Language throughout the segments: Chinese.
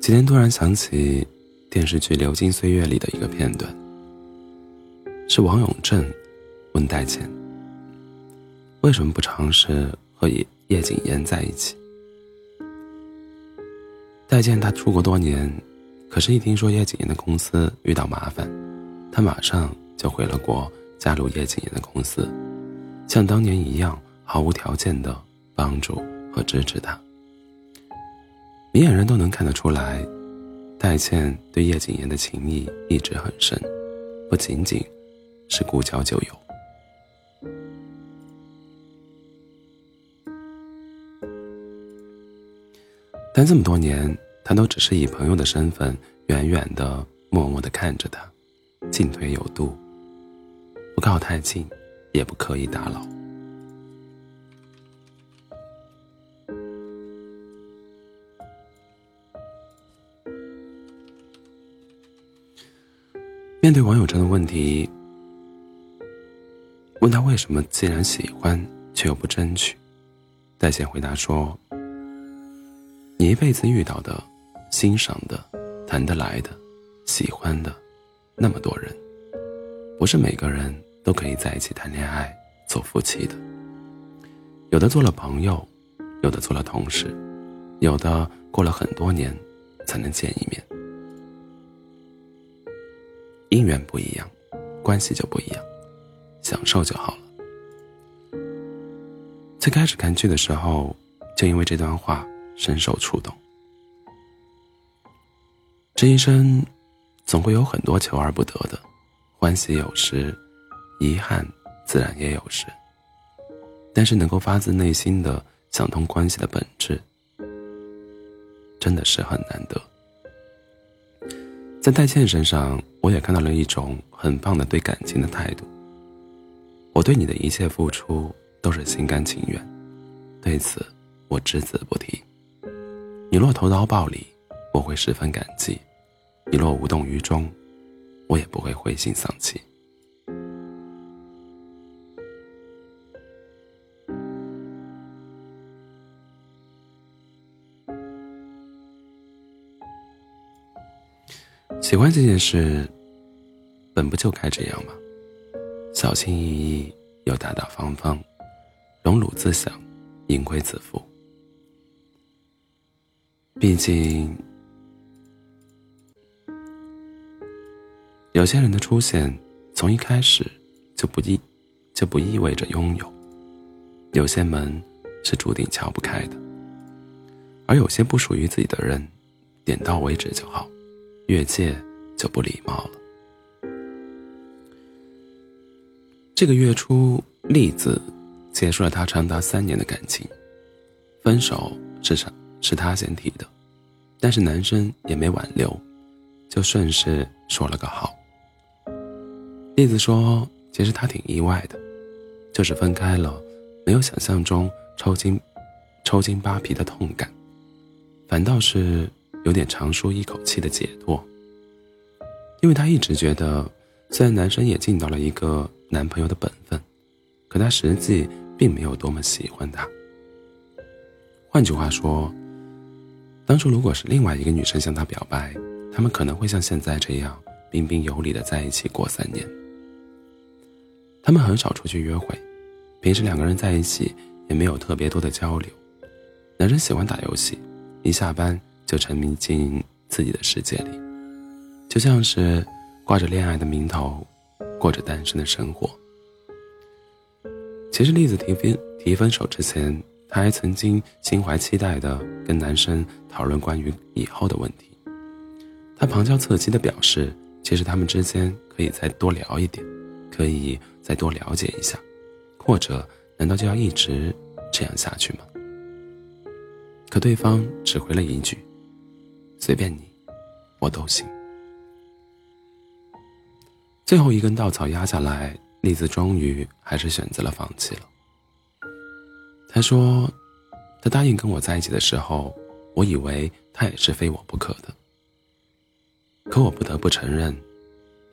今天突然想起电视剧《流金岁月》里的一个片段，是王永正问戴倩：“为什么不尝试和叶叶谨言在一起？”戴倩他出国多年，可是，一听说叶谨言的公司遇到麻烦，他马上就回了国，加入叶谨言的公司，像当年一样毫无条件的帮助和支持他。明眼人都能看得出来，戴倩对叶谨言的情谊一直很深，不仅仅是故交旧友。但这么多年，他都只是以朋友的身份，远远的、默默的看着他，进退有度，不靠太近，也不刻意打扰。面对网友这样的问题，问他为什么既然喜欢却又不争取，戴贤回答说：“你一辈子遇到的、欣赏的、谈得来的、喜欢的，那么多人，不是每个人都可以在一起谈恋爱、做夫妻的。有的做了朋友，有的做了同事，有的过了很多年才能见一面。”远不一样，关系就不一样，享受就好了。最开始看剧的时候，就因为这段话深受触动。这一生，总会有很多求而不得的，欢喜有时，遗憾自然也有时。但是能够发自内心的想通关系的本质，真的是很难得。在戴倩身上，我也看到了一种很棒的对感情的态度。我对你的一切付出都是心甘情愿，对此我只字不提。你若投桃报李，我会十分感激；你若无动于衷，我也不会灰心丧气。喜欢这件事，本不就该这样吗？小心翼翼又大大方方，荣辱自享，盈亏自负。毕竟，有些人的出现，从一开始就不意就不意味着拥有；有些门是注定敲不开的，而有些不属于自己的人，点到为止就好。越界就不礼貌了。这个月初，栗子结束了他长达三年的感情，分手是他是他先提的，但是男生也没挽留，就顺势说了个好。栗子说：“其实他挺意外的，就是分开了，没有想象中抽筋、抽筋扒皮的痛感，反倒是……”有点长舒一口气的解脱，因为他一直觉得，虽然男生也尽到了一个男朋友的本分，可他实际并没有多么喜欢他。换句话说，当初如果是另外一个女生向他表白，他们可能会像现在这样彬彬有礼的在一起过三年。他们很少出去约会，平时两个人在一起也没有特别多的交流。男生喜欢打游戏，一下班。就沉迷进自己的世界里，就像是挂着恋爱的名头，过着单身的生活。其实，栗子提分提分手之前，她还曾经心怀期待的跟男生讨论关于以后的问题。她旁敲侧击的表示，其实他们之间可以再多聊一点，可以再多了解一下，或者，难道就要一直这样下去吗？可对方只回了一句。随便你，我都行。最后一根稻草压下来，栗子终于还是选择了放弃了。他说：“他答应跟我在一起的时候，我以为他也是非我不可的。可我不得不承认，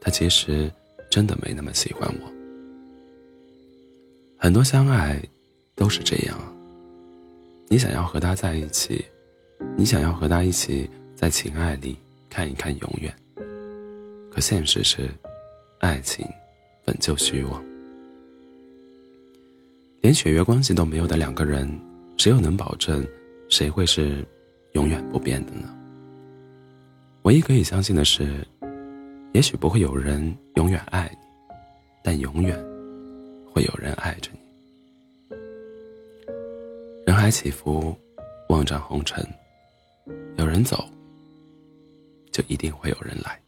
他其实真的没那么喜欢我。很多相爱都是这样，你想要和他在一起，你想要和他一起在情爱里看一看永远。可现实是，爱情本就虚妄。连血缘关系都没有的两个人，谁又能保证谁会是永远不变的呢？唯一可以相信的是，也许不会有人永远爱你，但永远会有人爱着你。人海起伏，万丈红尘，有人走，就一定会有人来。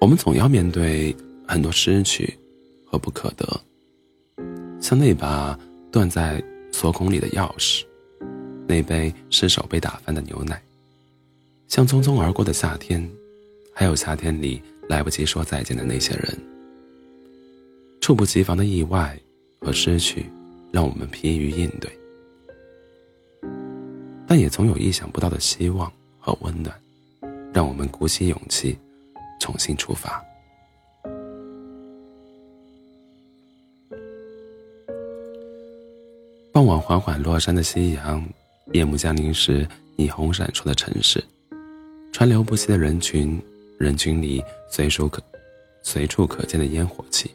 我们总要面对很多失去和不可得，像那把断在锁孔里的钥匙，那杯失手被打翻的牛奶，像匆匆而过的夏天，还有夏天里来不及说再见的那些人。猝不及防的意外和失去，让我们疲于应对，但也总有意想不到的希望和温暖，让我们鼓起勇气。重新出发。傍晚缓缓落山的夕阳，夜幕降临时霓虹闪烁的城市，川流不息的人群，人群里随处可随处可见的烟火气。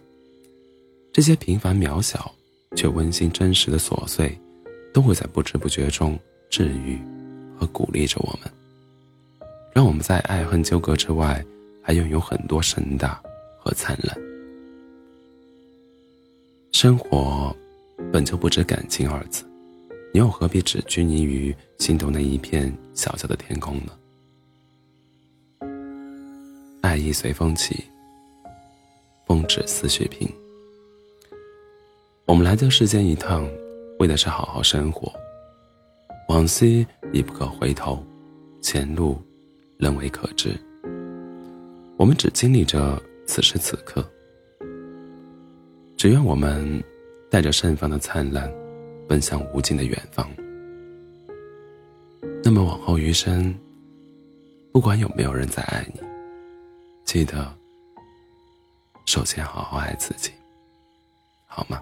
这些平凡渺小却温馨真实的琐碎，都会在不知不觉中治愈和鼓励着我们，让我们在爱恨纠葛之外。还拥有很多盛大和灿烂。生活本就不止感情二字，你又何必只拘泥于心头那一片小小的天空呢？爱意随风起，风止思绪平。我们来这世间一趟，为的是好好生活。往昔已不可回头，前路仍未可知。我们只经历着此时此刻，只愿我们带着盛放的灿烂，奔向无尽的远方。那么往后余生，不管有没有人在爱你，记得首先好好爱自己。好吗